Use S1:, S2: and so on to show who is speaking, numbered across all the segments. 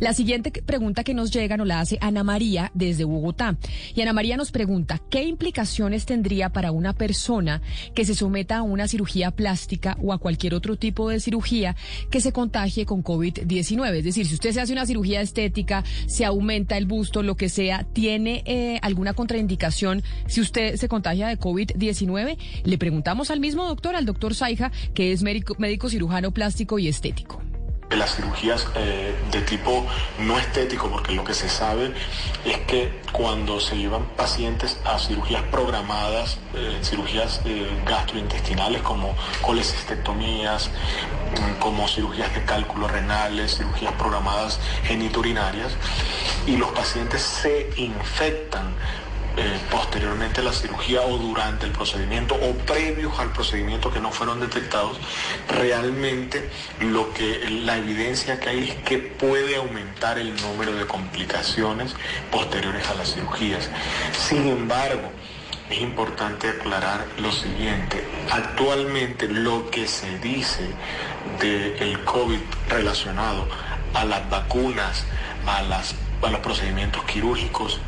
S1: La siguiente pregunta que nos llega nos la hace Ana María desde Bogotá. Y Ana María nos pregunta, ¿qué implicaciones tendría para una persona que se someta a una cirugía plástica o a cualquier otro tipo de cirugía que se contagie con COVID-19? Es decir, si usted se hace una cirugía estética, se aumenta el busto, lo que sea, ¿tiene eh, alguna contraindicación si usted se contagia de COVID-19? Le preguntamos al mismo doctor, al doctor Saija, que es médico, médico cirujano plástico y estético
S2: las cirugías eh, de tipo no estético, porque lo que se sabe es que cuando se llevan pacientes a cirugías programadas, eh, cirugías eh, gastrointestinales como colecistectomías, mm, como cirugías de cálculos renales, cirugías programadas geniturinarias, y los pacientes se infectan eh, posteriormente a la cirugía o durante el procedimiento o previos al procedimiento que no fueron detectados, realmente lo que la evidencia que hay es que puede aumentar el número de complicaciones posteriores a las cirugías. Sin embargo, es importante aclarar lo siguiente. Actualmente lo que se dice del COVID relacionado a las vacunas, a, las, a los procedimientos quirúrgicos,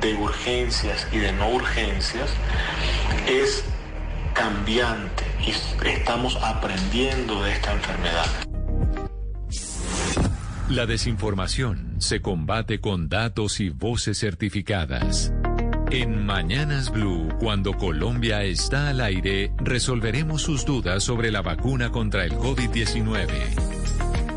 S2: de urgencias y de no urgencias es cambiante y estamos aprendiendo de esta enfermedad.
S3: La desinformación se combate con datos y voces certificadas. En Mañanas Blue, cuando Colombia está al aire, resolveremos sus dudas sobre la vacuna contra el COVID-19.